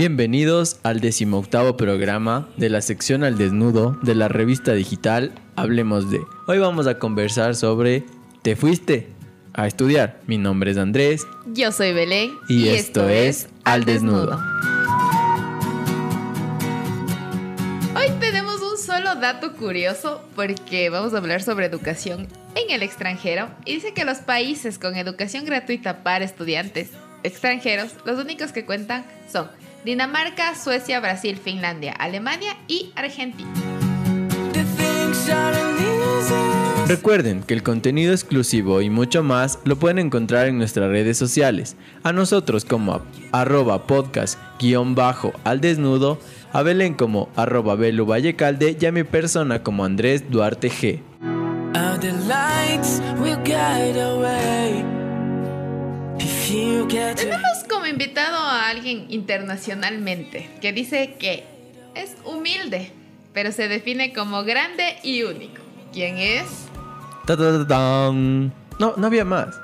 Bienvenidos al decimoctavo programa de la sección al desnudo de la revista digital Hablemos de. Hoy vamos a conversar sobre ¿Te fuiste a estudiar? Mi nombre es Andrés Yo soy Belén y, esto, es Al desnudo. Hoy tenemos un solo dato curioso porque vamos a hablar sobre educación en el extranjero y dice que los países con educación gratuita para estudiantes extranjeros, los únicos que cuentan son Dinamarca, Suecia, Brasil, Finlandia, Alemania y Argentina. Recuerden que el contenido exclusivo y mucho más lo pueden encontrar en nuestras redes sociales. A nosotros como arroba podcast guion bajo al desnudo, a Belén como arroba Belu Vallecalde y a mi persona como Andrés Duarte G. Tenemos como invitado a alguien internacionalmente que dice que es humilde, pero se define como grande y único. ¿Quién es? Ta, ta, ta. No, no había más.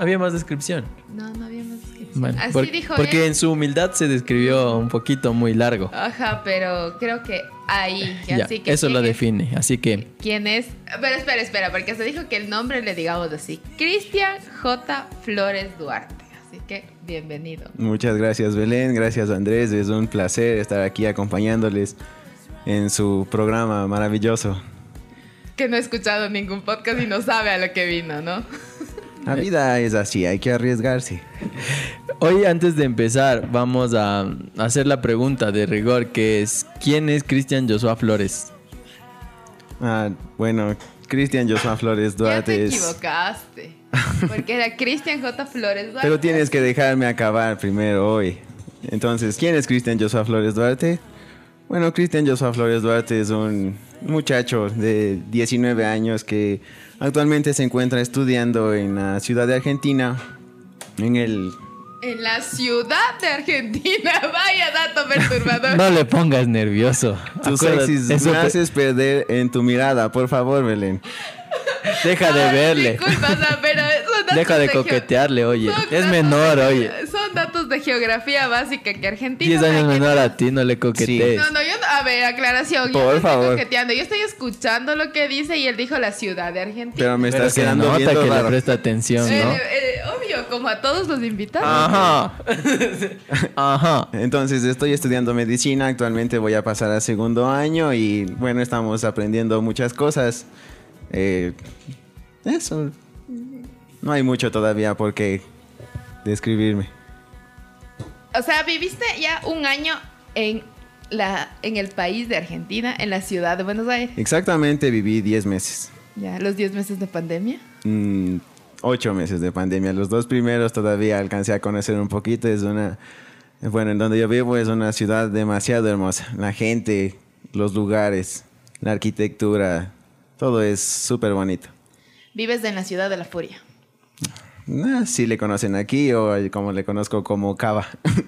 Había más descripción. No, no había más descripción. Bueno, Así por- dijo porque él. en su humildad se describió un poquito muy largo. Ajá, pero creo que ahí. Ya, así que eso lo define. Así que ¿Quién es? Pero espera, espera, porque se dijo que el nombre le digamos así. Cristian J. Flores Duarte. Así que bienvenido. Muchas gracias Belén, gracias Andrés, es un placer estar aquí acompañándoles en su programa maravilloso. Que no ha escuchado ningún podcast y no sabe a lo que vino, ¿no? La vida es así, hay que arriesgarse. hoy antes de empezar vamos a hacer la pregunta de rigor que es ¿quién es Cristian Joshua Flores? Ah, bueno, Cristian Joshua Flores ya te Duarte es... equivocaste. Porque era Cristian J. Flores Duarte. Pero tienes que dejarme acabar primero hoy. Entonces, ¿quién es Cristian Joshua Flores Duarte? Bueno, Cristian Joshua Flores Duarte es un muchacho de 19 años que actualmente se encuentra estudiando en la ciudad de Argentina, en el En la ciudad de Argentina. Vaya dato perturbador. No le pongas nervioso. Tus sexys me haces perder en tu mirada, por favor, Belén. Deja de Ay, verle. Disculpa, o sea, pero Deja de coquetearle, oye. son Es menor, de- oye. De geografía básica que Argentina. 10 años menor no- a ti, no le coquetees. No, no, yo no- a ver, aclaración. yo Por no estoy favor. coqueteando, yo estoy escuchando lo que dice y él dijo la ciudad de Argentina. Pero me Pero estás se quedando nota viendo que le presta atención, Eh, ¿no? eh, obvio, como a todos los invitados. Ajá. Ajá. Entonces estoy estudiando medicina, actualmente voy a pasar a segundo año y bueno, estamos aprendiendo muchas cosas. Eh, eso. No hay mucho todavía por qué describirme. O sea, viviste ya un año en, la, en el país de Argentina, en la ciudad de Buenos Aires. Exactamente viví 10 meses. Ya, los 10 meses de pandemia. Mm, ocho meses de pandemia. Los dos primeros todavía alcancé a conocer un poquito. Es una, bueno, en donde yo vivo es una ciudad demasiado hermosa. La gente, los lugares, la arquitectura, todo es súper bonito. Vives en la ciudad de la furia. Ah, sí le conocen aquí o como le conozco como Cava.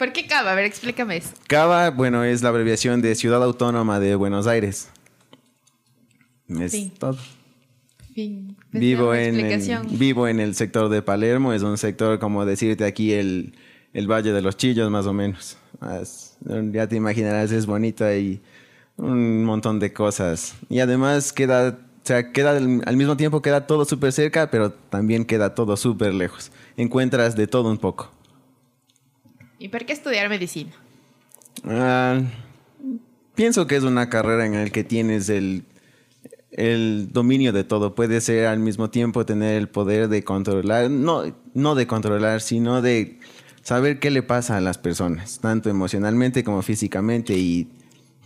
¿Por qué Cava? A ver, explícame eso. Cava, bueno, es la abreviación de Ciudad Autónoma de Buenos Aires. Es todo. Fin. Vivo en, vivo en el sector de Palermo, es un sector como decirte aquí el, el Valle de los Chillos más o menos. Más- ya te imaginarás, es bonito y un montón de cosas. Y además queda, o sea, queda al, al mismo tiempo queda todo súper cerca, pero también queda todo súper lejos. Encuentras de todo un poco. ¿Y por qué estudiar medicina? Ah, pienso que es una carrera en la que tienes el, el dominio de todo. Puedes ser al mismo tiempo tener el poder de controlar, no, no de controlar, sino de saber qué le pasa a las personas, tanto emocionalmente como físicamente, y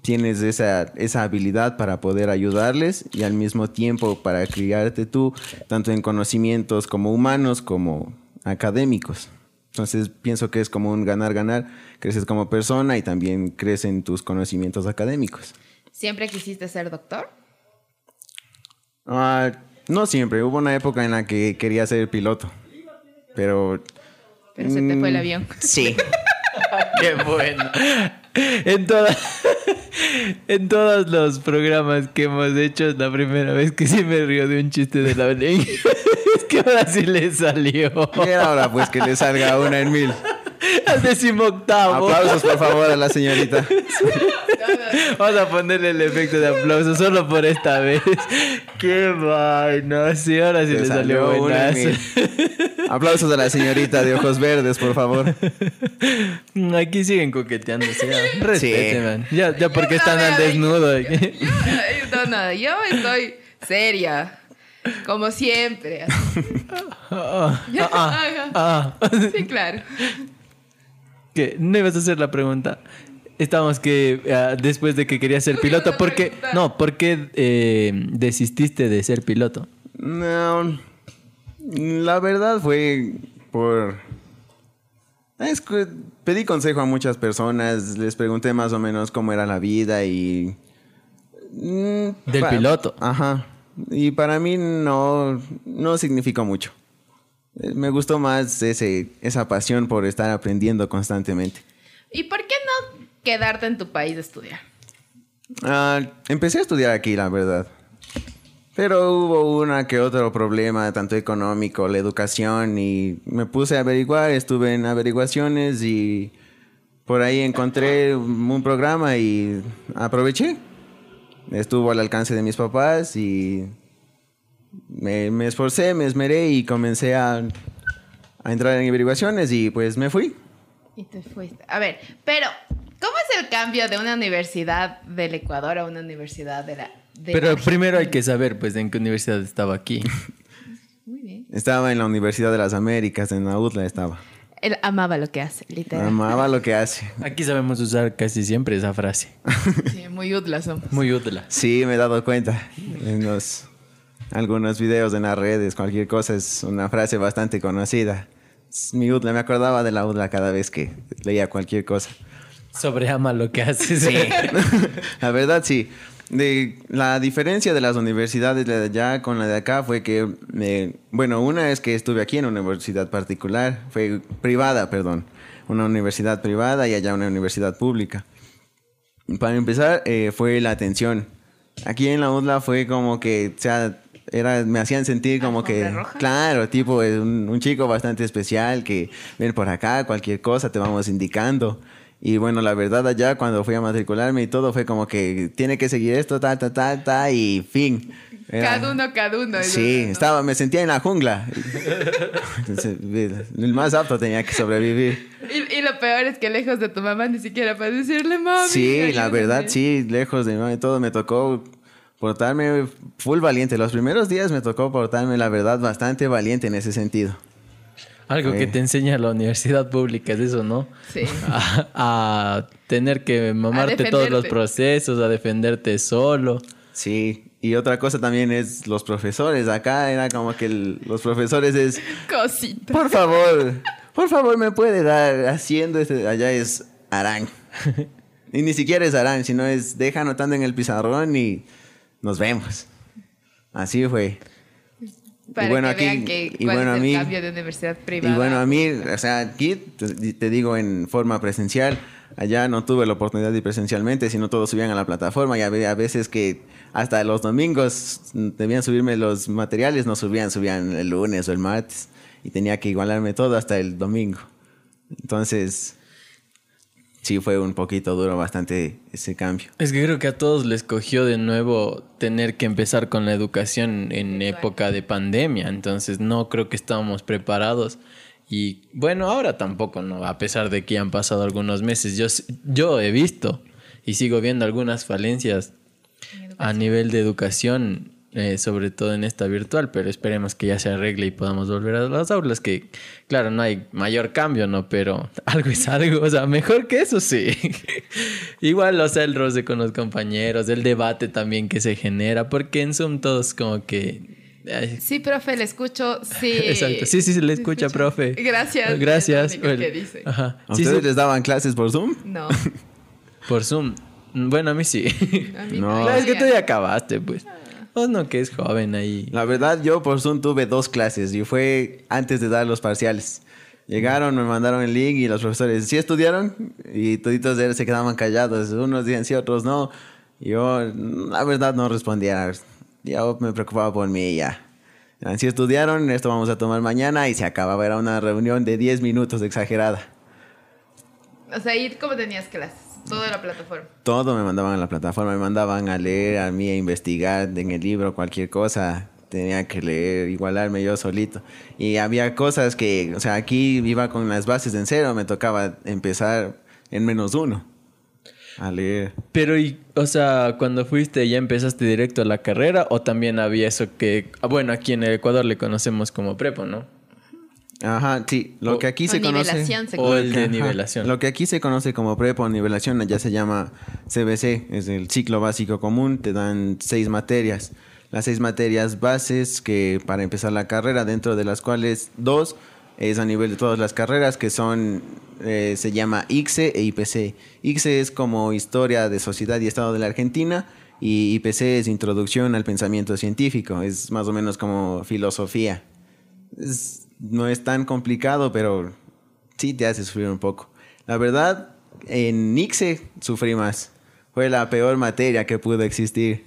tienes esa, esa habilidad para poder ayudarles y al mismo tiempo para criarte tú, tanto en conocimientos como humanos como académicos. Entonces pienso que es como un ganar-ganar. Creces como persona y también crecen tus conocimientos académicos. ¿Siempre quisiste ser doctor? Ah, no siempre. Hubo una época en la que quería ser piloto. Pero... Pero se te fue el mm, avión. Sí. Qué bueno. En, toda- en todos los programas que hemos hecho es la primera vez que sí me río de un chiste de la Belén. es que ahora sí le salió. Y ahora pues que le salga una en mil. al decimoctavo. Aplausos, por favor, a la señorita. Vamos a ponerle el efecto de aplauso solo por esta vez. Qué vaina. Sí, ahora sí le salió salió una buenazo. mil. Aplausos a la señorita de ojos verdes, por favor. Aquí siguen coqueteando. sí, ya. Respeten, Sí. Ya, ya porque Yo están al desnudo. Yo, no, yo estoy seria. Como siempre. así. Ah, ah, ah, ah. Sí, claro. ¿Qué? ¿No ibas a hacer la pregunta? Estábamos que ah, después de que querías ser piloto, ¿por qué? No, ¿por qué eh, desististe de ser piloto? No, la verdad fue por... Es que pedí consejo a muchas personas, les pregunté más o menos cómo era la vida y... mm, Del piloto. Ajá. Y para mí no, no significó mucho. Eh, Me gustó más ese, esa pasión por estar aprendiendo constantemente. ¿Y por qué no quedarte en tu país de estudiar? Ah, empecé a estudiar aquí, la verdad. Pero hubo una que otro problema, tanto económico, la educación, y me puse a averiguar, estuve en averiguaciones y por ahí encontré un programa y aproveché. Estuvo al alcance de mis papás y me, me esforcé, me esmeré y comencé a, a entrar en averiguaciones y pues me fui. Y te fuiste. A ver, pero, ¿cómo es el cambio de una universidad del Ecuador a una universidad de la. de Pero Argentina? primero hay que saber, pues, en qué universidad estaba aquí. Muy bien. Estaba en la Universidad de las Américas, en la UTLA estaba. Él amaba lo que hace, literal. Amaba lo que hace. Aquí sabemos usar casi siempre esa frase. Sí, muy útil somos. Muy útil. Sí, me he dado cuenta. En los, algunos videos en las redes, cualquier cosa es una frase bastante conocida. Es Mi UDLA, me acordaba de la UDLA cada vez que leía cualquier cosa. Sobreama lo que haces. Sí. la verdad, sí. De, la diferencia de las universidades de allá con la de acá fue que, eh, bueno, una es que estuve aquí en una universidad particular, fue privada, perdón, una universidad privada y allá una universidad pública. Para empezar, eh, fue la atención. Aquí en la UDLA fue como que, o sea, era, me hacían sentir como que, ¿Alfombra roja? claro, tipo, un, un chico bastante especial que ven por acá, cualquier cosa te vamos indicando. Y bueno, la verdad allá cuando fui a matricularme y todo fue como que tiene que seguir esto, ta, ta, ta, ta, y fin. Era- Cada uno, cada uno. Sí, estaba, me sentía en la jungla. Entonces, el más apto tenía que sobrevivir. Y, y lo peor es que lejos de tu mamá ni siquiera para decirle mami. Sí, la ayúdame". verdad, sí, lejos de mí, todo me tocó portarme full valiente. Los primeros días me tocó portarme, la verdad, bastante valiente en ese sentido. Algo que te enseña la universidad pública es eso, ¿no? Sí. A, a tener que mamarte todos los procesos, a defenderte solo. Sí, y otra cosa también es los profesores. Acá era como que el- los profesores es, Cosita. por favor, por favor, me puede dar haciendo este. Allá es Arán. Y ni siquiera es Arán, sino es deja anotando en el pizarrón y nos vemos. Así fue. Para bueno, que aquí- vean que y bueno, a mí- cambio de universidad privada. Y bueno, a mí, o sea, aquí te, digo en forma presencial, allá no tuve la oportunidad de ir presencialmente, sino todos subían a la plataforma y había a veces que hasta los domingos debían subirme los materiales, no subían, subían el lunes o el martes y tenía que igualarme todo hasta el domingo. Entonces, sí fue un poquito duro bastante ese cambio. Es que creo que a todos les cogió de nuevo tener que empezar con la educación en época de pandemia, entonces no creo que estábamos preparados. Y bueno, ahora tampoco, ¿no? A pesar de que han pasado algunos meses, yo, yo he visto y sigo viendo algunas falencias a nivel de educación, eh, sobre todo en esta virtual, pero esperemos que ya se arregle y podamos volver a las aulas, que claro, no hay mayor cambio, ¿no? Pero algo es algo, o sea, mejor que eso sí. Igual, o sea, el roce con los compañeros, el debate también que se genera, porque en Zoom todos como que... ay, Sí, profe, le escucho. Sí. Exacto. Sí, sí, se le escucha, profe. Gracias. Gracias. Único que Bueno, dice. Ajá. ¿A Sí, ustedes sí, les daban clases por Zoom? No. por Zoom. Bueno, a mí sí. A mí No. Claro, es que tú ya acabaste, pues. Vos no, que es joven ahí. La verdad, yo por Zoom tuve dos clases y fue antes de dar los parciales. Llegaron, me mandaron el link y los profesores, ¿sí estudiaron? Y toditos de- se quedaban callados. Unos decían sí, otros no. Y yo, la verdad, no respondía. Yo me preocupaba por mí y ya. Eran, Sí estudiaron, esto vamos a tomar mañana y se acababa. Era una reunión de 10 minutos exagerada. O sea, ¿y cómo tenías clases? Toda la plataforma. Todo me mandaban a la plataforma, me mandaban a leer, a mí a investigar en el libro cualquier cosa. Tenía que leer, igualarme yo solito. Y había cosas que, o sea, aquí iba con las bases en cero, me tocaba empezar en menos uno a leer. Pero, y, o sea, cuando fuiste, ¿ya empezaste directo a la carrera o también había eso que, ah, bueno, aquí en el Ecuador le conocemos como prepo, ¿no? Ajá, sí, lo O- que aquí se conoce... nivelación se O el de Ajá. nivelación. Lo que aquí se conoce como prepo o nivelación ya se llama CBC, es el ciclo básico común, te dan seis materias. Las seis materias bases que para empezar la carrera, dentro de las cuales dos es a nivel de todas las carreras, que son, eh, se llama ICSE e IPC. ICSE es como Historia de Sociedad y Estado de la Argentina y IPC es Introducción al Pensamiento Científico, es más o menos como filosofía. Es- no es tan complicado, pero sí te hace sufrir un poco. La verdad, en Nixe sufrí más. Fue la peor materia que pudo existir.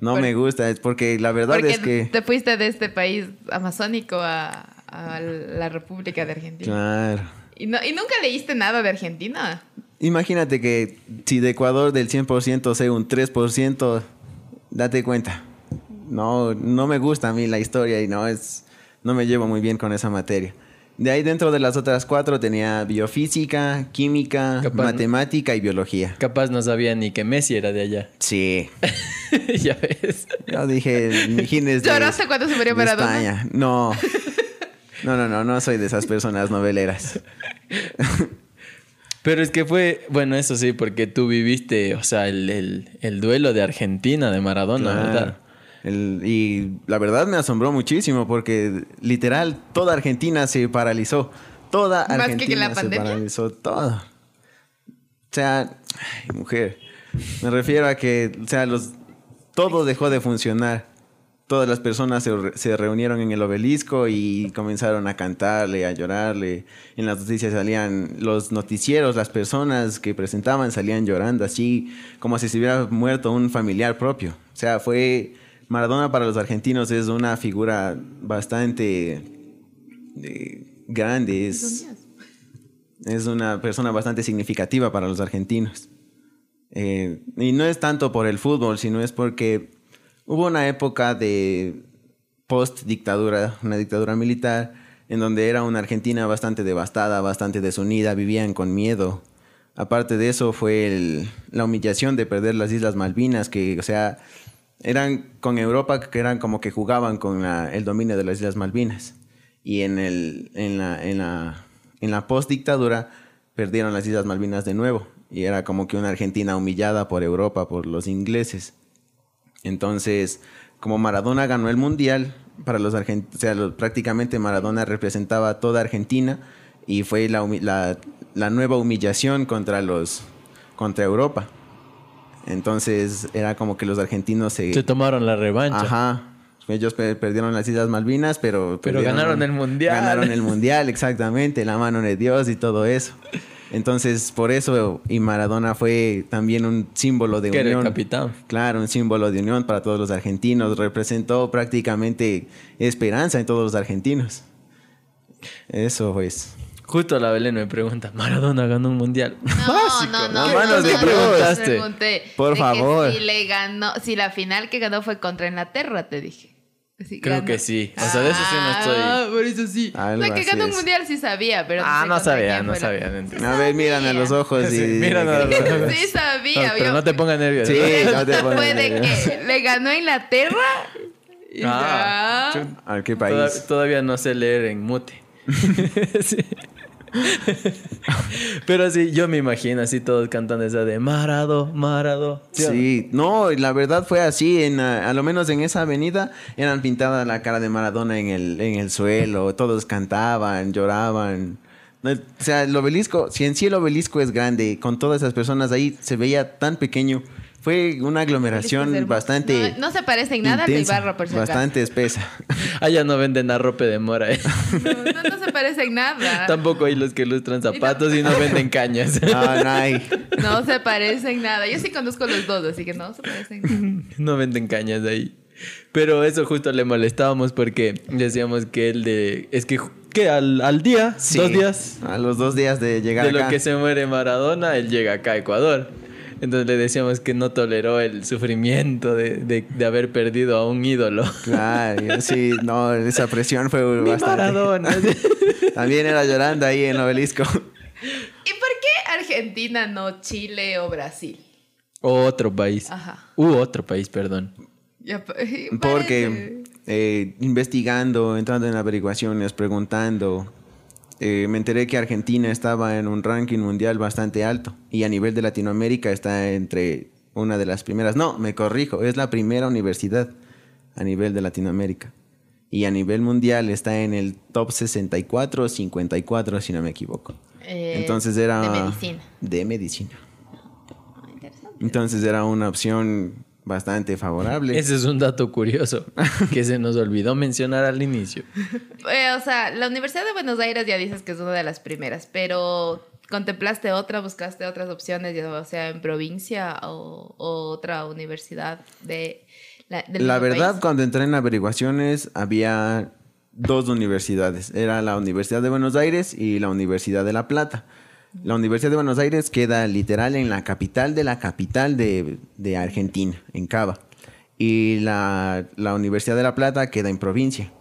No Por- me gusta, es porque la verdad Porque es que... te fuiste de este país amazónico a, a la República de Argentina. Claro. ¿Y, no, ¿Y nunca leíste nada de Argentina? Imagínate que si de Ecuador del 100% sé un 3%, date cuenta. No, no me gusta a mí la historia y no es, no me llevo muy bien con esa materia. De ahí dentro de las otras cuatro tenía biofísica, química, Capaz- matemática y biología. Capaz no sabía ni que Messi era de allá. Sí. ya ves. Yo dije, imagínese. ¿Lloraste cuando se murió Maradona? España. No. No, no, no, no soy de esas personas noveleras. Pero es que fue, bueno, eso sí, porque tú viviste, o sea, el, el- el duelo de Argentina, de Maradona, Claro. ¿verdad? El- y la verdad me asombró muchísimo porque literal toda Argentina se paralizó. Toda ¿Más que Argentina que la se pandemia? paralizó. Todo. O sea, ay, mujer. Me refiero a que, o sea, los, todo dejó de funcionar. Todas las personas se, se reunieron en el obelisco y comenzaron a cantarle, a llorarle. En las noticias salían los noticieros, las personas que presentaban salían llorando así, como si se hubiera muerto un familiar propio. O sea, fue Maradona para los argentinos es una figura bastante eh, grande, es, es una persona bastante significativa para los argentinos. Eh, y no es tanto por el fútbol, sino es porque hubo una época de post-dictadura, una dictadura militar, en donde era una Argentina bastante devastada, bastante desunida, vivían con miedo. Aparte de eso fue el- la humillación de perder las Islas Malvinas, que, o sea, eran con Europa, que eran como que jugaban con el dominio de las Islas Malvinas. Y en, el, en la, en la, en la post-dictadura perdieron las Islas Malvinas de nuevo. Y era como que una Argentina humillada por Europa, por los ingleses. Entonces, como Maradona ganó el mundial, para los argentinos, prácticamente Maradona representaba a toda Argentina y fue la, la, la nueva humillación contra los contra Europa. Entonces, era como que los argentinos se Se tomaron la revancha. Ajá. Ellos pe- perdieron las Islas Malvinas, pero Pero ganaron el mundial. Ganaron el mundial, exactamente, la mano de Dios y todo eso. Entonces, por eso y Maradona fue también un símbolo de Que era el unión. capitán. Claro, un símbolo de unión para todos los argentinos. Representó prácticamente esperanza en todos los argentinos. Eso pues. Justo la Belén me pregunta, Maradona ganó un mundial. No, no, no. no, de no, Dios. te pregunté Por favor. Si le ganó, si la final que ganó fue contra Inglaterra, te dije. Así, Creo ganó. que sí. O sea, de eso sí no estoy- Ah, por eso sí. Algo o sea, que ganó un mundial sí sabía, pero Ah, no sabía, no sabía. no entendí. A ver, mírame a los ojos y Sí, mírame a los ojos. Sí sabía. No, pero yo- no te pongas nervioso. Sí, no te pongas nervioso. que le ganó a Inglaterra. Y Ah, ya. ¿A qué país? todavía no sé leer en mute. Sí. Pero sí, yo me imagino así todos cantando esa de Marado, Marado. ¿Sí? Sí, no, la verdad fue así, en, ah, a lo menos en esa avenida eran pintadas la cara de Maradona en el, en el suelo, todos cantaban, lloraban. O sea, el obelisco, si en sí el obelisco es grande, con todas esas personas ahí se veía tan pequeño, fue una aglomeración bastante... No, no se parece en nada al de intensa, Ibarra, por. Bastante espesa. Allá no venden arrope de mora. ¿eh? No, no, no se parece en nada. Tampoco hay los que lustran zapatos y no venden cañas. No, no hay. No se parece en nada. Yo sí conozco los dos, así que no se parecen en nada. no venden cañas de ahí. Pero eso justo le molestábamos porque decíamos que el de... Es que ¿qué? Al, al día, Sí, dos días A los dos días de llegar de lo que se muere Maradona, él llega acá a Ecuador. Entonces le decíamos que no toleró el sufrimiento de, de- de haber perdido a un ídolo. Claro, sí, no, esa presión fue Mi bastante. Maradona. También era llorando ahí en el obelisco. ¿Y por qué Argentina, no Chile o Brasil? otro país. Ajá. U otro país, perdón. Ya Porque eh, investigando, entrando en averiguaciones, preguntando, eh, me enteré que Argentina estaba en un ranking mundial bastante alto y a nivel de Latinoamérica está entre una de las primeras. No, me corrijo, es la primera universidad a nivel de Latinoamérica. Y a nivel mundial está en el top 64 o 54, si no me equivoco. Eh, Entonces era... De medicina. De medicina. Ah, interesante. Entonces era una opción bastante favorable. Ese es un dato curioso que se nos olvidó mencionar al inicio. Eh, o sea, la Universidad de Buenos Aires ya dices que es una de las primeras, pero ¿contemplaste otra? ¿Buscaste otras opciones, ya sea en provincia o, o otra universidad de la, del La verdad, país? cuando entré en averiguaciones, había dos universidades. Era la Universidad de Buenos Aires y la Universidad de La Plata. La Universidad de Buenos Aires queda literal en la capital de la capital de, de Argentina, en Cava. Y la, la Universidad de La Plata queda en provincia.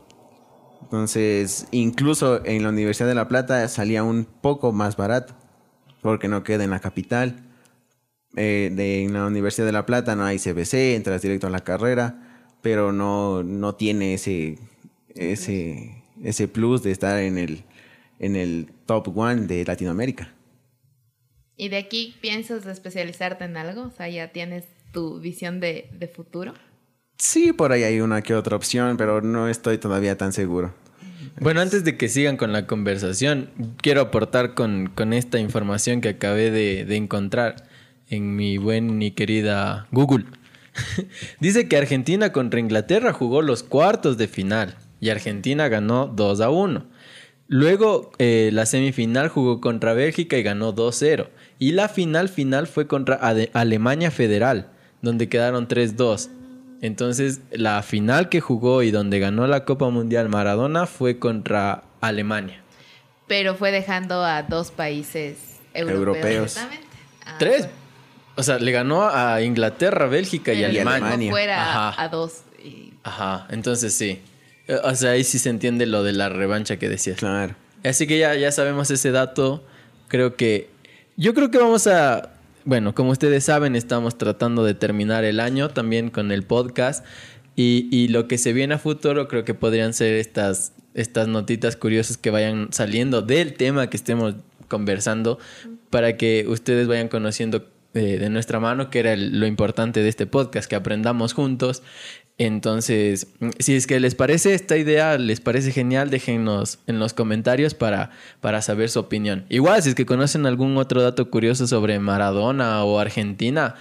Entonces, incluso en la Universidad de La Plata salía un poco más barato, porque no queda en la capital. Eh, de, en la Universidad de La Plata no hay CBC, entras directo a la carrera, pero no, no tiene ese, ese, ese plus de estar en el, en el top one de Latinoamérica. ¿Y de aquí piensas especializarte en algo? O sea, ya tienes tu visión de, de futuro. Sí, por ahí hay una que otra opción, pero no estoy todavía tan seguro. Bueno, antes de que sigan con la conversación, quiero aportar con, con esta información que acabé de, de encontrar en mi buen y querida Google. Dice que Argentina contra Inglaterra jugó los cuartos de final y Argentina ganó 2 a 1. Luego eh, la semifinal jugó contra Bélgica y ganó 2-0. Y la final final fue contra Ade- Alemania Federal, donde quedaron 3-2. Entonces la final que jugó y donde ganó la Copa Mundial Maradona fue contra Alemania. Pero fue dejando a dos países europeos. Ah, Tres. O sea, le ganó a Inglaterra, Bélgica y Alemania. dejó Alemania. fuera Ajá. a dos. y- Ajá, entonces sí. Eh, O sea, ahí sí se entiende lo de la revancha que decías. Claro. Así que ya, ya sabemos ese dato. Creo que. Yo creo que vamos a. Bueno, como ustedes saben, estamos tratando de terminar el año también con el podcast. Y, y lo que se viene a futuro, creo que podrían ser estas, estas notitas curiosas que vayan saliendo del tema que estemos conversando para que ustedes vayan conociendo eh, de nuestra mano, que era lo importante de este podcast, que aprendamos juntos. Entonces, si es que les parece esta idea, les parece genial, déjennos en los comentarios para, para saber su opinión. Igual, si es que conocen algún otro dato curioso sobre Maradona o Argentina,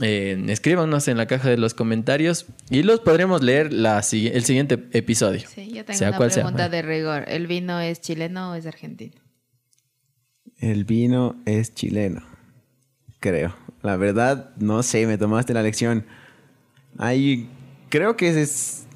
eh, escríbanos en la caja de los comentarios y los podremos leer la, el siguiente episodio. Sí, yo tengo Sea una cual sea. pregunta de rigor. ¿El vino es chileno o es argentino? El vino es chileno. Creo. La verdad, no sé, me tomaste la lección. Ahí creo que es.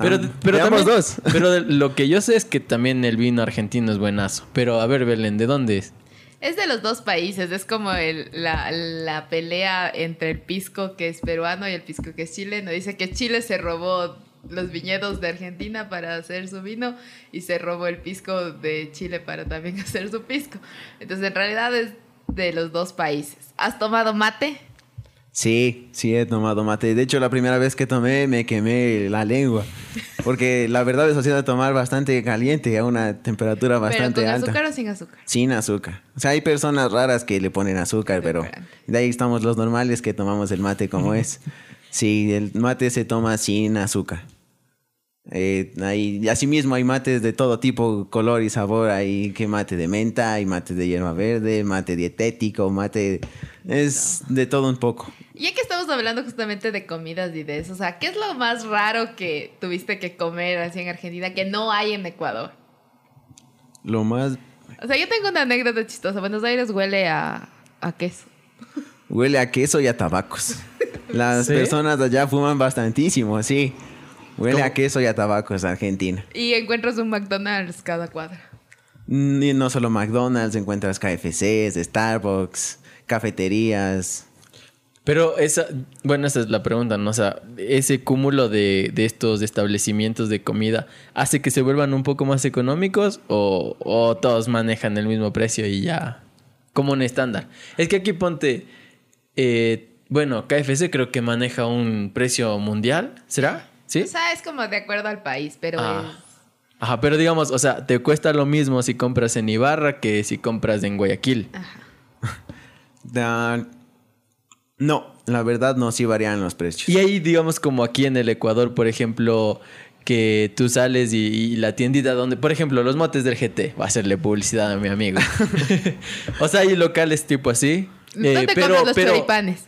Pero, Ah, pero veamos también- dos. Pero de- lo que yo sé es que también el vino argentino es buenazo. Pero a ver, Belén, ¿de dónde es? Es de los dos países, es como el- la, la pelea entre el pisco que es peruano y el pisco que es chileno. Dice que Chile se robó los viñedos de Argentina para hacer su vino y se robó el pisco de Chile para también hacer su pisco. Entonces en realidad es de los dos países. ¿Has tomado mate? Sí, sí he tomado mate. De hecho, la primera vez que tomé me quemé la lengua. Porque la verdad es de tomar bastante caliente a una temperatura ¿Pero bastante con alta. azúcar o sin azúcar? Sin azúcar. O sea, hay personas raras que le ponen azúcar, pero de ahí estamos los normales que tomamos el mate como es. Sí, el mate se toma sin azúcar. Eh, hay, asimismo hay mates de todo tipo, color y sabor. Hay que mate de menta, hay mate de hierba verde, mate dietético, mate... Es de todo un poco. Ya que estamos hablando justamente de comidas y de eso, o sea, ¿qué es lo más raro que tuviste que comer así en Argentina que no hay en Ecuador? Lo más... O sea, yo tengo una anécdota chistosa. Buenos Aires huele a, a queso. Huele a queso y a tabacos. Las ¿Sí? personas de allá fuman bastantísimo, sí. Huele a queso y a tabaco, es Argentina. Y encuentras un McDonald's cada cuadra. Mm, Y no solo McDonald's, encuentras KFCs, Starbucks, cafeterías. Pero esa, bueno, esa es la pregunta, ¿no? O sea, ese cúmulo de, de estos establecimientos de comida hace que se vuelvan un poco más económicos o, o todos manejan el mismo precio y ya como un estándar. Es que aquí ponte, eh, bueno, KFC creo que maneja un precio mundial, ¿será? ¿Sí? O sea, es como de acuerdo al país, pero Ah. es- Ajá, pero digamos, o sea, te cuesta lo mismo si compras en Ibarra que si compras en Guayaquil. Da- No, la verdad no, sí varían los precios. Y ahí, digamos, como aquí en el Ecuador, por ejemplo, que tú sales y, y la tiendita donde, por ejemplo, los motes del GT, va a hacerle publicidad a mi amigo. o sea, hay locales tipo así. eh, ¿dónde compras los choripanes?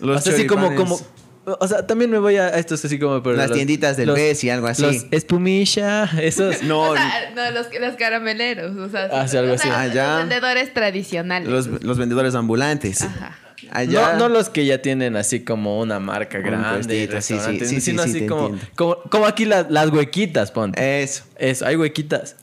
Los o sea, así como, como, choripanes, o sea, también me voy a, estos así como... pero Las tienditas del los- Pez y algo así. Los espumilla, esos... No, O sea, no, los, los carameleros. O sea, Ah, sí, algo o sea, así. los Ah, ya. vendedores tradicionales. los, los vendedores ambulantes. Ajá. Allá, No, no los que ya tienen así como una marca Un grande, y sí, sí, sí, sino sí, así como, como, como aquí las, las huequitas, ponte. Eso. Eso, hay huequitas.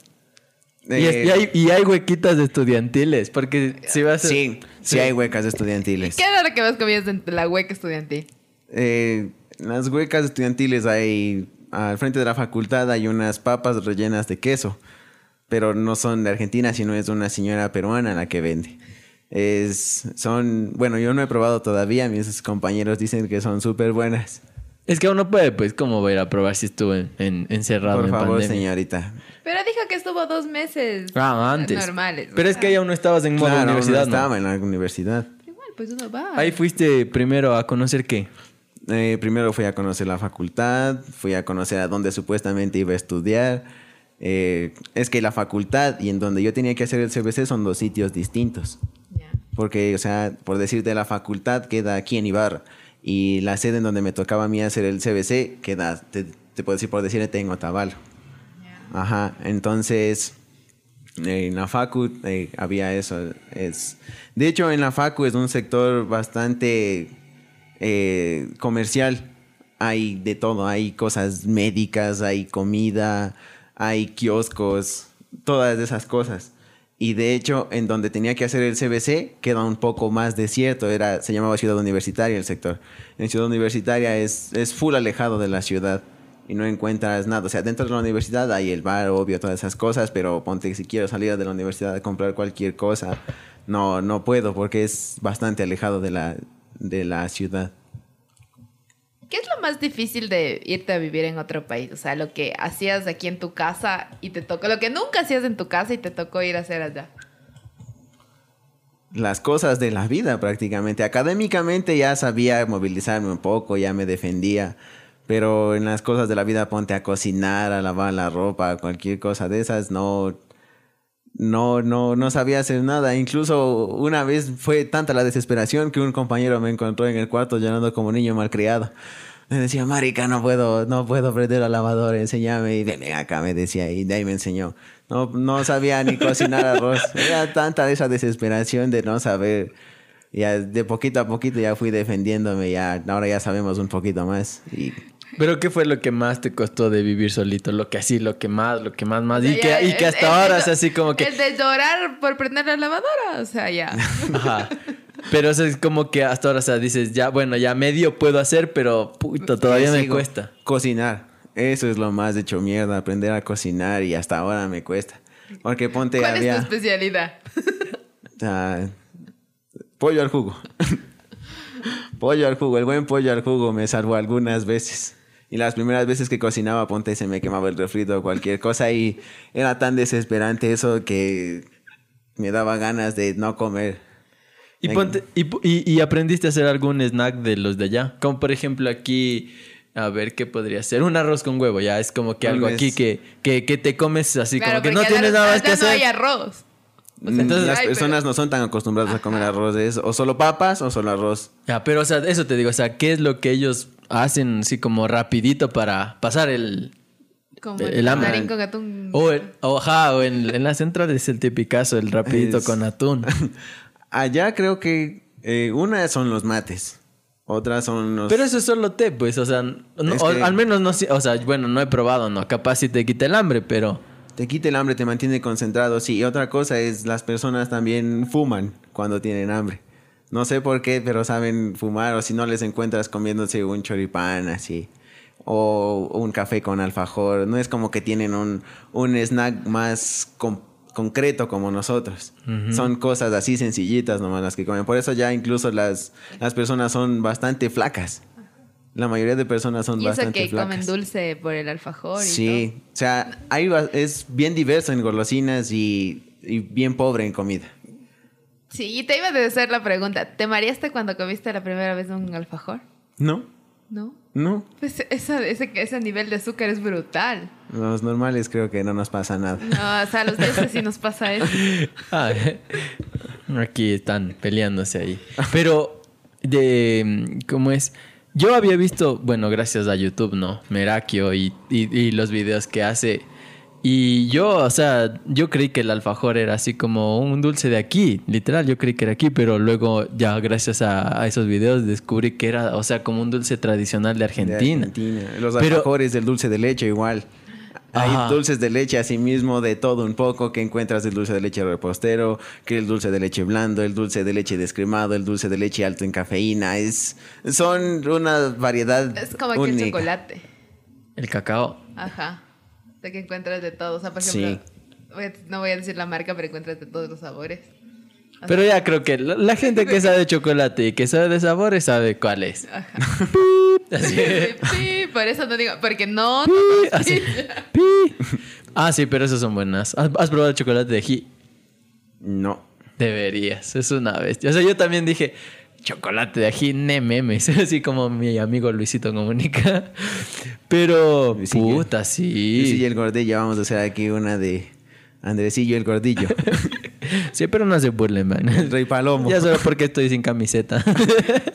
Y, Eh, es- y hay, y hay huequitas estudiantiles, porque si vas a... Sí, sí, hay huecas estudiantiles. ¿Qué era lo que más comías en la hueca estudiantil? Eh, las huecas estudiantiles hay al frente de la facultad hay unas papas rellenas de queso, pero no son de Argentina, sino es una señora peruana la que vende. Es, son, bueno, yo no he probado todavía, mis compañeros dicen que son súper buenas. Es que uno puede, pues, ¿cómo va a ir a probar si estuvo en, en- encerrado Por en favor, pandemia? señorita. Pero dijo que estuvo dos meses. Ah, antes. Normales. Pero es que ahí aún no estabas en modo Claro, universidad, no ¿no? estaba en la universidad. Igual, pues uno va. Ahí fuiste primero a conocer qué. Eh, primero fui a conocer la facultad, fui a conocer a dónde supuestamente iba a estudiar. Eh, es que la facultad y en donde yo tenía que hacer el CBC son dos sitios distintos. Porque, o sea, por decirte, la facultad queda aquí en Ibarra. Y la sede en donde me tocaba a mí hacer el CBC queda, te, te puedo decir por decirte, en Otavalo. Ajá, entonces en la Facu eh, había eso. Es, de hecho, en la Facu es un sector bastante eh, comercial. Hay de todo, hay cosas médicas, hay comida, hay kioscos, todas esas cosas. Y de hecho, en donde tenía que hacer el CBC, queda un poco más desierto. Era, se llamaba Ciudad Universitaria el sector. En Ciudad Universitaria es, es full alejado de la ciudad y no encuentras nada. O sea, dentro de la universidad hay el bar, obvio, todas esas cosas, pero ponte que si quiero salir de la universidad a comprar cualquier cosa, no, no puedo porque es bastante alejado de la, de la ciudad. ¿Qué es lo más difícil de irte a vivir en otro país? O sea, lo que hacías aquí en tu casa y te tocó, lo que nunca hacías en tu casa y te tocó ir a hacer allá. Las cosas de la vida prácticamente. Académicamente ya sabía movilizarme un poco, ya me defendía, pero en las cosas de la vida ponte a cocinar, a lavar la ropa, cualquier cosa de esas, no, no, no, no sabía hacer nada. Incluso una vez fue tanta la desesperación que un compañero me encontró en el cuarto llorando como niño malcriado. Me decía, marica, no puedo, no puedo prender la lavadora, enséñame. Y ven acá, me decía, y de ahí me enseñó. No, no sabía ni cocinar arroz. Era tanta esa desesperación de no saber. Ya de poquito a poquito ya fui defendiéndome, ya, ahora ya sabemos un poquito más. Y Pero ¿qué fue lo que más te costó de vivir solito? Lo que así, lo que más, lo que más, más. O sea, Y que, y que hasta el de ahora es así como que... El de llorar por prender la lavadora, o sea, ya. Ajá. Pero eso es como que hasta ahora, o sea, dices, ya, bueno, ya medio puedo hacer, pero puta, todavía me sigo. cuesta. Cocinar. Eso es lo más hecho mierda, aprender a cocinar y hasta ahora me cuesta. Porque ponte ¿Cuál había es tu especialidad? ah, pollo al jugo. pollo al jugo, el buen pollo al jugo me salvó algunas veces. Y las primeras veces que cocinaba, ponte, se me quemaba el refrito o cualquier cosa y era tan desesperante eso que me daba ganas de no comer. Y, Ven. ponte- y, pu- y- y aprendiste a hacer algún snack de los de allá. Como por ejemplo aquí, a ver, ¿qué podría ser? Un arroz con huevo, ya. Es como que algo aquí que, que, que te comes así, Claro, como que no tienes nada más que allá no hacer. hay arroz. Entonces- las Ay, pero- personas no son tan acostumbradas a comer arroz, es o solo papas o solo arroz. Ya, pero o sea, eso te digo, o sea, ¿qué es lo que ellos hacen así como rapidito para pasar el... Como El el, hambre. mandarín con atún. O, el, o, ajá, o en, en la central es el tipicazo, el rapidito Es- con atún. Allá creo que eh, una son los mates. Otras son los... Pero eso es solo té, pues, o sea, no- Es o- que- al menos no, sé- o sea, bueno, no he probado, no, capaz si te quita el hambre, pero Te quita el hambre, te mantiene concentrado. Sí, y otra cosa es las personas también fuman cuando tienen hambre. No sé por qué, pero saben fumar o si no les encuentras comiéndose un choripán así o un café con alfajor. No es como que tienen un, un snack más con- concreto como nosotros. Son cosas así sencillitas nomás las que comen. Por eso ya incluso las, las personas son bastante flacas. La mayoría de personas son Y eso bastante que flacas. comen dulce por el alfajor y Sí, o sea, hay, es bien diverso en golosinas y, y bien pobre en comida. Sí, y te iba a hacer la pregunta. ¿Te mareaste cuando comiste la primera vez un alfajor? ¿No? ¿No? No. Pues esa- ese, ese nivel de azúcar es brutal. Los normales creo que no nos pasa nada. No, o sea, a los dulces sí nos pasa eso. Ah, aquí están peleándose ahí. Pero, de, ¿cómo es? Yo había visto, bueno, gracias a YouTube, ¿no? Merakio y, y- y los videos que hace. Y yo, o sea, yo creí que el alfajor era así como un dulce de aquí, literal, yo creí que era aquí, pero luego ya gracias a, a esos videos descubrí que era, o sea, como un dulce tradicional de De Argentina. Los Pero- alfajores del dulce de leche igual. Hay Ajá. dulces de leche así mismo de todo un poco que encuentras el dulce de leche repostero, que el dulce de leche blando, el dulce de leche descremado, el dulce de leche alto en cafeína. Es, son una variedad Es como que el única. chocolate. El cacao. Ajá. De que encuentras de todo. O sea, por Sí. ejemplo, voy a- no voy a decir la marca, pero encuentras de todos los sabores. O Pero sea, ya creo que la, la gente que sabe de chocolate y que sabe de sabores sabe cuál es. Ajá. Así. Sí, por eso no digo, porque no. Así. Pi. Ah, sí, pero esas son buenas. ¿Has, has probado el chocolate de ají? No. Deberías, es una bestia. O sea, yo también dije, chocolate de ají, ne memes. Así como mi amigo Luisito comunica. Pero, Luisillo. puta, sí. Y el gordillo, vamos a hacer aquí una de Andresillo el gordillo. Sí, pero no se burlen, man. el rey palomo. Ya solo porque estoy sin camiseta.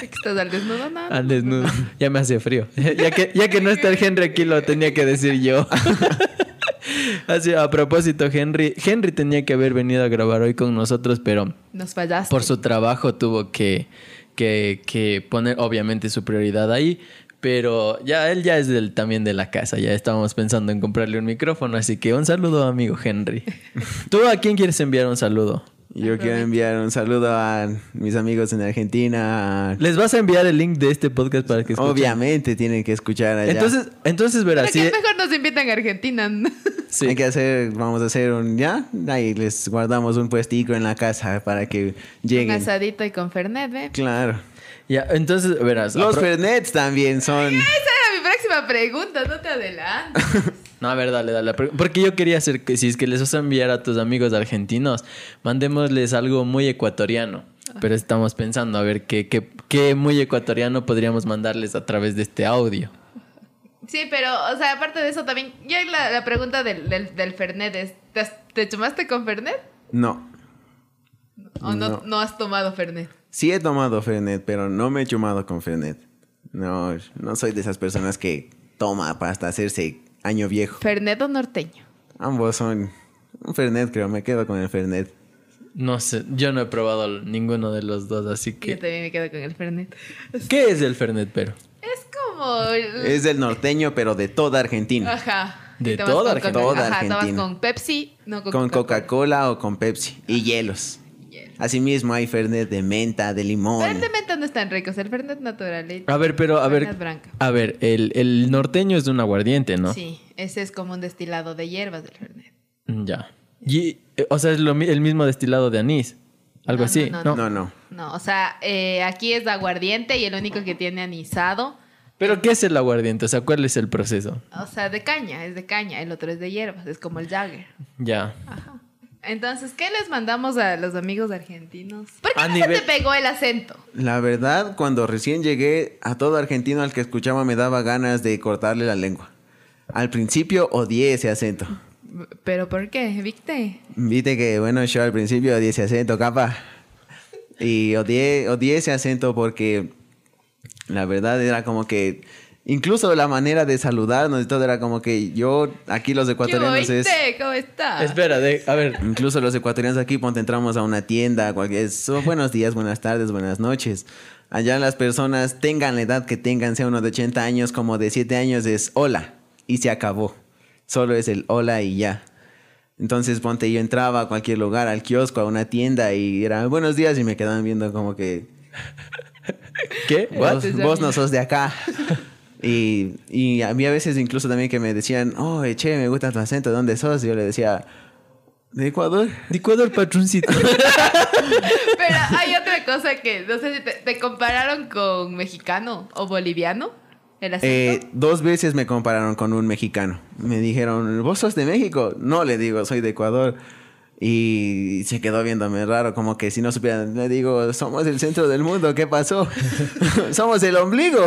Estás al desnudo, no. Al desnudo. Ya me hace frío. Ya que, ya que no está el Henry aquí, lo tenía que decir yo. Así, a propósito, Henry, Henry tenía que haber venido a grabar hoy con nosotros, pero Nos fallaste. por su trabajo tuvo que, que, que poner obviamente su prioridad ahí. Pero ya él ya es del, también de la casa, ya estábamos pensando en comprarle un micrófono, así que un saludo amigo Henry. ¿Tú a quién quieres enviar un saludo? Yo quiero enviar un saludo a mis amigos en Argentina. Les vas a enviar el link de este podcast para que escuchen. Obviamente tienen que escuchar allá. Entonces, entonces ¿Para verás, sí, mejor nos invitan a Argentina? Sí. Hay que hacer, vamos a hacer un, ¿ya? Ahí les guardamos un puestico en la casa para que Un lleguen. asadito y con Fernet, ¿ve? Claro. Ya, entonces verás. Los Fernets también son... Esa era mi próxima pregunta, no te adelantes. No, a ver, dale, dale. Porque yo quería hacer que si es que les vas a enviar a tus amigos argentinos, mandémosles algo muy ecuatoriano. Pero estamos pensando a ver qué, qué, qué muy ecuatoriano podríamos mandarles a través de este audio. Sí, pero, o sea, aparte de eso también, ya la, la pregunta del, del, del Fernet es, ¿te, has- te chumaste con Fernet? No. ¿O no, No. no has tomado Fernet? Sí he tomado Fernet, pero no me he chumado con Fernet. No, no soy de esas personas que toma para hasta hacerse año viejo. ¿Fernet o norteño? Ambos son un Fernet, creo. Me quedo con el Fernet. No sé, yo no he probado ninguno de los dos, así Yo que... también me quedo con el Fernet. ¿Qué es el Fernet, pero? Es como... el- Es del norteño, pero de toda Argentina. Ajá. De toda Argentina. Coca- Ajá, tomas Argentina. con Pepsi, no con, con Coca-Cola. Coca-Cola o con Pepsi. Y hielos. Asimismo hay Fernet de menta, de limón. Pero el de menta no es tan rico, es el Fernet natural. A ver, pero a ver... Fernet branca. A ver, el, el norteño es de un aguardiente, ¿no? Sí, ese es como un destilado de hierbas del Fernet. Ya. Y, eh, o sea, es lo el mismo destilado de anís. Algo No, así. no, No, No, no. No, o sea, eh, aquí es aguardiente y el único que tiene anisado, Pero ¿qué es el aguardiente? O sea, ¿cuál es el proceso? o sea, de caña, es de caña, el otro es de hierbas, es como el Jagger. Ya. Ajá. Entonces, ¿qué les mandamos a los amigos argentinos? ¿Por qué A no nivel- se te pegó el acento? La verdad, cuando recién llegué, a todo argentino al que escuchaba me daba ganas de cortarle la lengua. Al principio odié ese acento. ¿Pero por qué, Victe? Viste que, bueno, yo al principio odié ese acento, capa. Y odié, odié ese acento porque la verdad era como que... Incluso la manera de saludarnos y todo era como que yo, aquí los ecuatorianos ¿Qué es... ¿Cómo estás? Espera, de- a ver. Incluso los ecuatorianos aquí, ponte, entramos a una tienda, cualquier, so- buenos días, buenas tardes, buenas noches. Allá las personas, tengan la edad que tengan, sea uno de 80 años como de 7 años, es hola y se acabó. Solo es el hola y ya. Entonces, ponte, yo entraba a cualquier lugar, al kiosco, a una tienda y era buenos días y me quedaban viendo como que... ¿Qué? Vos, vos no sos de acá. Y, y a mí a veces incluso también que me decían, oh, che, me gusta tu acento, ¿de dónde sos? Y yo le decía, de Ecuador. De Ecuador, patroncito. Pero hay otra cosa que, no sé si te, te compararon con mexicano o boliviano. El. Eh, dos veces me compararon con un mexicano. Me dijeron, ¿vos sos de México? No, le digo, soy de Ecuador. Y se quedó viéndome raro, como que si no supieran, le digo, somos el centro del mundo, ¿qué pasó? somos el ombligo.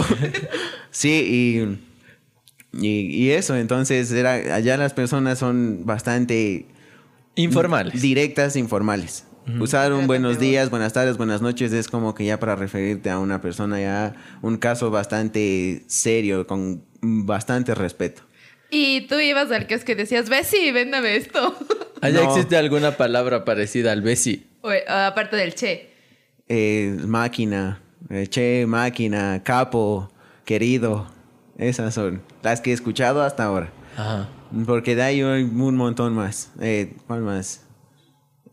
sí, y, y, y eso, entonces era, allá las personas son bastante Informales. Directas e informales. Usar un buenos días, buenas tardes, buenas noches es como que ya para referirte a una persona ya un caso bastante serio, con bastante respeto. Y tú ibas al kiosco y decías, Bessie, véndame esto. ¿Allá No. existe alguna palabra parecida al besi? O, eh, aparte del che. Eh, máquina, eh, che, máquina, capo, querido. Esas son las que he escuchado hasta ahora. Ajá. Porque de ahí hay un montón más. Eh, ¿Cuál más?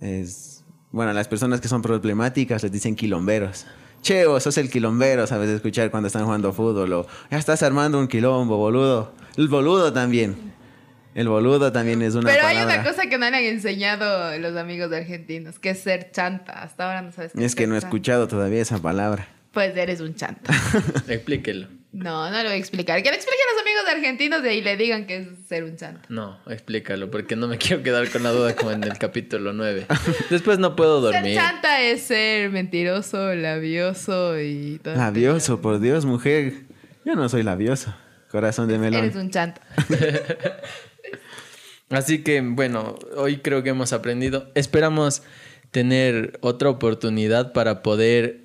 Es, bueno, las personas que son problemáticas les dicen quilomberos. Che, vos sos el quilombero, sabes de escuchar cuando están jugando fútbol. O ya estás armando un quilombo, boludo. El boludo también. El boludo también es una Pero palabra. hay una cosa que no le han enseñado los amigos argentinos, que es ser chanta. Hasta ahora no sabes qué Es que ser no he chanta. escuchado todavía esa palabra. Pues eres un chanta. Explíquelo. No, no lo voy a explicar. Que lo expliquen los amigos argentinos de ahí le digan que es ser un chanta. No, explícalo, porque no me quiero quedar con la duda como en el capítulo 9. Después no puedo Ser dormir. chanta es ser mentiroso, labioso y todo. este Labioso, por Dios, mujer. Yo no soy labioso. Corazón de melón. Eres un chanta. Así que, bueno, hoy creo que hemos aprendido. Esperamos tener otra oportunidad para poder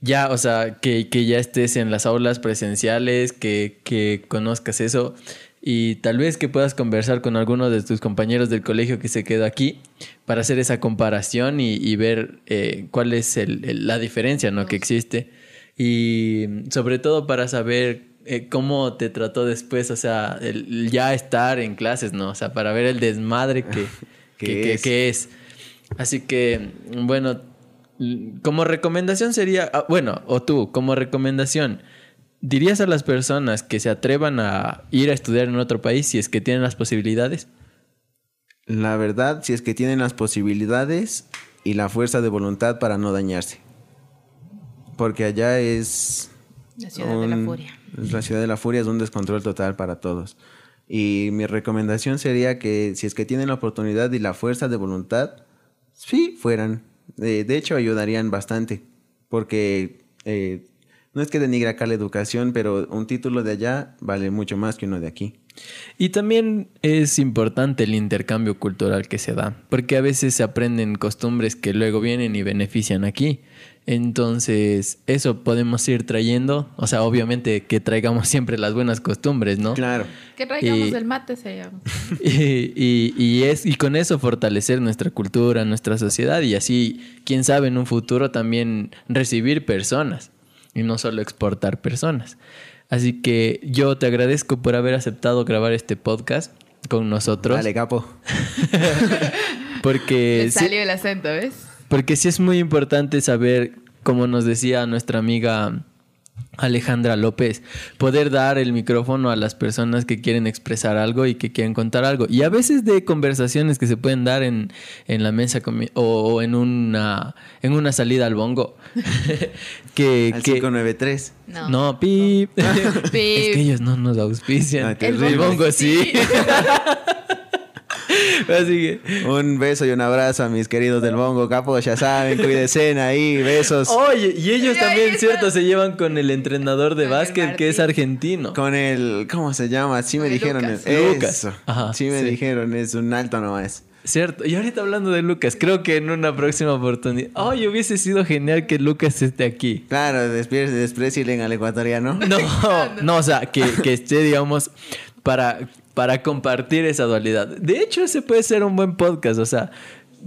ya, o sea, que, que ya estés en las aulas presenciales, que, que conozcas eso y tal vez que puedas conversar con alguno de tus compañeros del colegio que se quedó aquí para hacer esa comparación y, y ver eh, cuál es el- el- la diferencia ¿no? que existe y sobre todo para saber eh, cómo te trató después, o sea, el, ya estar en clases, ¿no? O sea, para ver el desmadre que, ¿Qué que, es? que es. Así que, bueno, como recomendación sería, ah, bueno, o tú, como recomendación, ¿dirías a las personas que se atrevan a ir a estudiar en otro país si es que tienen las posibilidades? La verdad, si es que tienen las posibilidades y la fuerza de voluntad para no dañarse. Porque allá es... La ciudad de la furia. La ciudad de la furia es un descontrol total para todos. Y mi recomendación sería que si es que tienen la oportunidad y la fuerza de voluntad, sí, fueran. Eh, de hecho, ayudarían bastante. Porque eh, no es que denigre acá la educación, pero un título de allá vale mucho más que uno de aquí. Y también es importante el intercambio cultural que se da, porque a veces se aprenden costumbres que luego vienen y benefician aquí. Entonces, eso podemos ir trayendo, o sea, obviamente que traigamos siempre las buenas costumbres, ¿no? Claro. Que traigamos Y- el mate, se llama. Y, y- y es, y con eso fortalecer nuestra cultura, nuestra sociedad y así, quién sabe, en un futuro también recibir personas y no solo exportar personas. Así que yo te agradezco por haber aceptado grabar este podcast con nosotros. Dale, capo. Porque Le sí, salió el acento, ¿ves? Porque sí es muy importante saber, como nos decía nuestra amiga Alejandra López, poder dar el micrófono a las personas que quieren expresar algo y que quieren contar algo. Y a veces de conversaciones que se pueden dar en, en la mesa o, o en una en una salida al bongo. que, Al que- 593. No. no, pip. es que ellos no nos auspician. El bongo sí. Así que Un beso y un abrazo a mis queridos del Bongo, capo, ya saben, cuídense ahí, besos. Oye, y ellos también, está. ¿cierto? Se llevan con el entrenador de Con básquet que es argentino. Con el, ¿cómo se llama? Sí me Con dijeron. Lucas. Eso. Lucas. Ajá, sí me sí. dijeron, es un alto nomás. Cierto. Y ahorita hablando de Lucas, creo que en una próxima oportunidad. Oye, hubiese sido genial que Lucas esté aquí. Claro, despre- desprecilen al ecuatoriano. No, no, o sea, que, que esté, digamos, para, para compartir esa dualidad. De hecho, ese puede ser un buen podcast, o sea,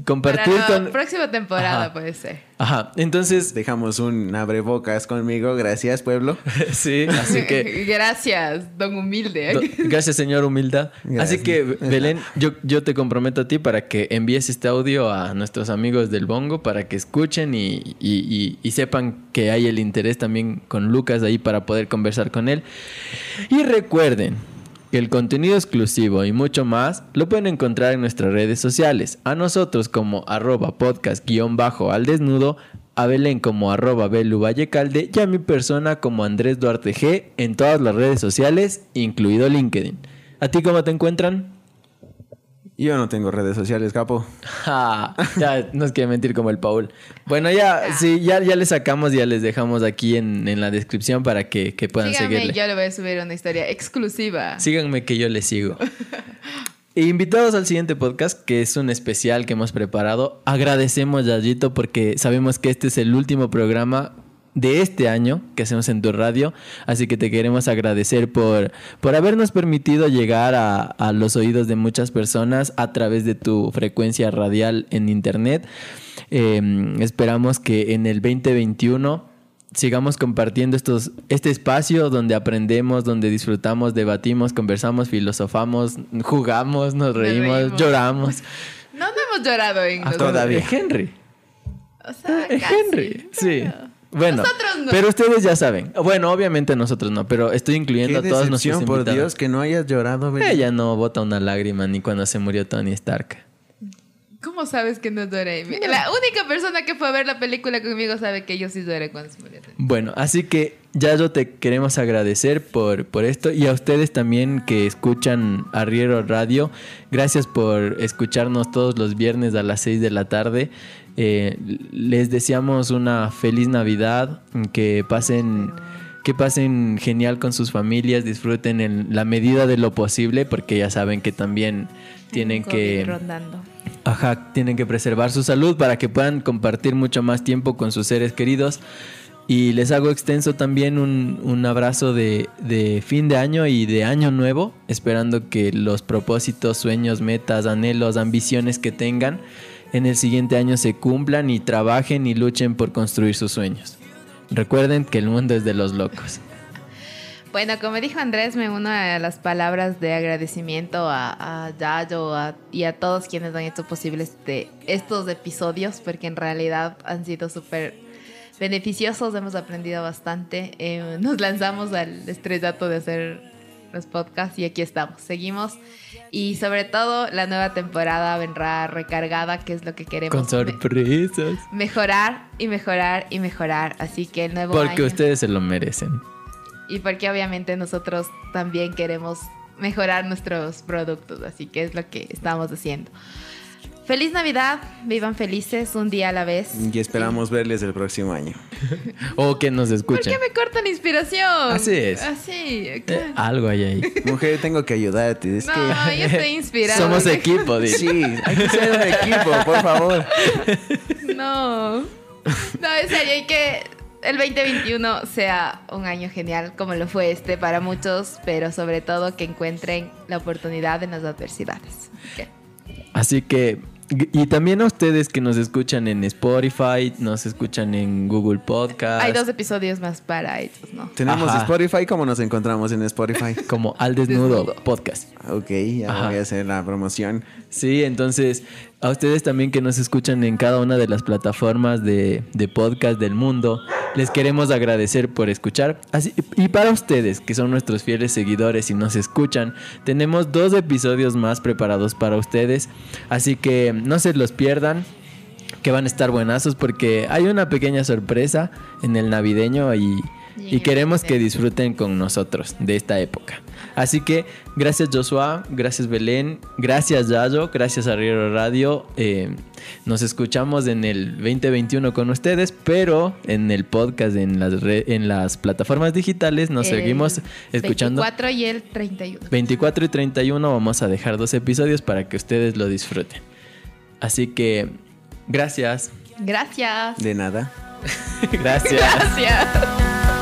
compartir Para la con... próxima temporada Ajá. puede ser. Ajá, entonces, Dejamos un abrebocas conmigo. Gracias, pueblo. sí, así que... Gracias, don humilde. Do- Gracias, señor Humildad. Gracias. Así que, Belén, yo, yo te comprometo a ti para que envíes este audio a nuestros amigos del Bongo para que escuchen y, y- y- y sepan que hay el interés también con Lucas ahí para poder conversar con él. Y recuerden el contenido exclusivo y mucho más lo pueden encontrar en nuestras redes sociales. A nosotros como arroba podcast guion bajo al desnudo, a Belén como arroba Belu Vallecalde y a mi persona como Andrés Duarte G en todas las redes sociales, incluido LinkedIn. ¿A ti cómo te encuentran? Yo no tengo redes sociales, capo. Ja, ya nos quiere mentir como el Paul. Bueno, ya, sí, ya, ya les sacamos, ya les dejamos aquí en, en la descripción para que, que puedan Síganme seguirle. yo le voy a subir una historia exclusiva. Síganme que yo les sigo. E invitados al siguiente podcast, que es un especial que hemos preparado. Agradecemos, Yayito, porque sabemos que este es el último programa de este año que hacemos en tu radio. Así que te queremos agradecer por, por habernos permitido llegar a, a los oídos de muchas personas a través de tu frecuencia radial en internet. Eh, esperamos que en el 2021 sigamos compartiendo estos, este espacio donde aprendemos, donde disfrutamos, debatimos, conversamos, filosofamos, jugamos, nos reímos, reímos. lloramos. No, no hemos llorado en todavía. Henry. O sea, Eh, casi, Henry. Sí. Pero- Bueno, Nosotros no. pero ustedes ya saben. Bueno, obviamente nosotros no, pero estoy incluyendo Qué a todos nuestros decepción, por. Dios, que no hayas llorado, Belén. Ella no bota una lágrima ni cuando se murió Tony Stark. ¿Cómo sabes que no lloré? La única persona que fue a ver la película conmigo sabe que yo sí lloré cuando se murió. Bueno, así que ya yo te queremos agradecer por, por esto y a ustedes también que escuchan Arriero Radio. Gracias por escucharnos todos los viernes a las 6 de la tarde. Eh, les deseamos una feliz Navidad, que pasen, que pasen genial con sus familias, disfruten en la medida de lo posible, porque ya saben que también tienen COVID que... Rondando. Ajá, tienen que preservar su salud para que puedan compartir mucho más tiempo con sus seres queridos. Y les hago extenso también un, un abrazo de, de fin de año y de año nuevo, esperando que los propósitos, sueños, metas, anhelos, ambiciones que tengan en el siguiente año se cumplan y trabajen y luchen por construir sus sueños. Recuerden que el mundo es de los locos. Bueno, como dijo Andrés, me uno a las palabras de agradecimiento a, a Yayo y a todos quienes han hecho posible este, estos episodios, porque en realidad han sido súper beneficiosos, hemos aprendido bastante. Eh, nos lanzamos al estrellato de hacer los podcasts y aquí estamos, seguimos. Y sobre todo, la nueva temporada vendrá recargada, que es lo que queremos. Con sorpresas. Me- mejorar y mejorar y mejorar. Así que el nuevo Porque año- ustedes se lo merecen. y porque obviamente nosotros también queremos mejorar nuestros productos, así que es lo que estamos haciendo. Feliz Navidad, vivan felices un día a la vez. Y esperamos verles el próximo año. O que nos ¿Por escuchen. qué me cortan inspiración? Así es. Así, Eh, algo hay ahí. Mujer, tengo que ayudarte. Es no, que... yo estoy inspirada. Somos equipo, di. Sí, hay que ser un equipo, por favor. No. No, en serio, hay que el 2021 sea un año genial como lo fue este para muchos, pero sobre todo que encuentren la oportunidad en las adversidades. Así que, y también a ustedes que nos escuchan en Spotify, nos escuchan en Google Podcast. Hay dos episodios más para ellos, ¿no? Tenemos Ajá. Spotify, ¿cómo nos encontramos en Spotify? Como Al Desnudo, Desnudo. Podcast. Ok, ya Ajá. voy a hacer la promoción. Sí, entonces a ustedes también que nos escuchan en cada una de las plataformas de, de podcast del mundo, les queremos agradecer por escuchar. Así, y para ustedes que son nuestros fieles seguidores y nos escuchan, tenemos dos episodios más preparados para ustedes, así que no se los pierdan. Que van a estar buenazos porque hay una pequeña sorpresa en el navideño y, Y queremos que disfruten con nosotros de esta época. Así que gracias Joshua, gracias Belén, gracias Yayo, gracias Arriero Radio. Eh, nos escuchamos en el 2021 con ustedes, pero en el podcast, en las, en las plataformas digitales, nos El seguimos escuchando. 24 y el 31. 24 y 31 vamos a dejar dos episodios para que ustedes lo disfruten. Así que gracias. Gracias. De nada. gracias. Gracias.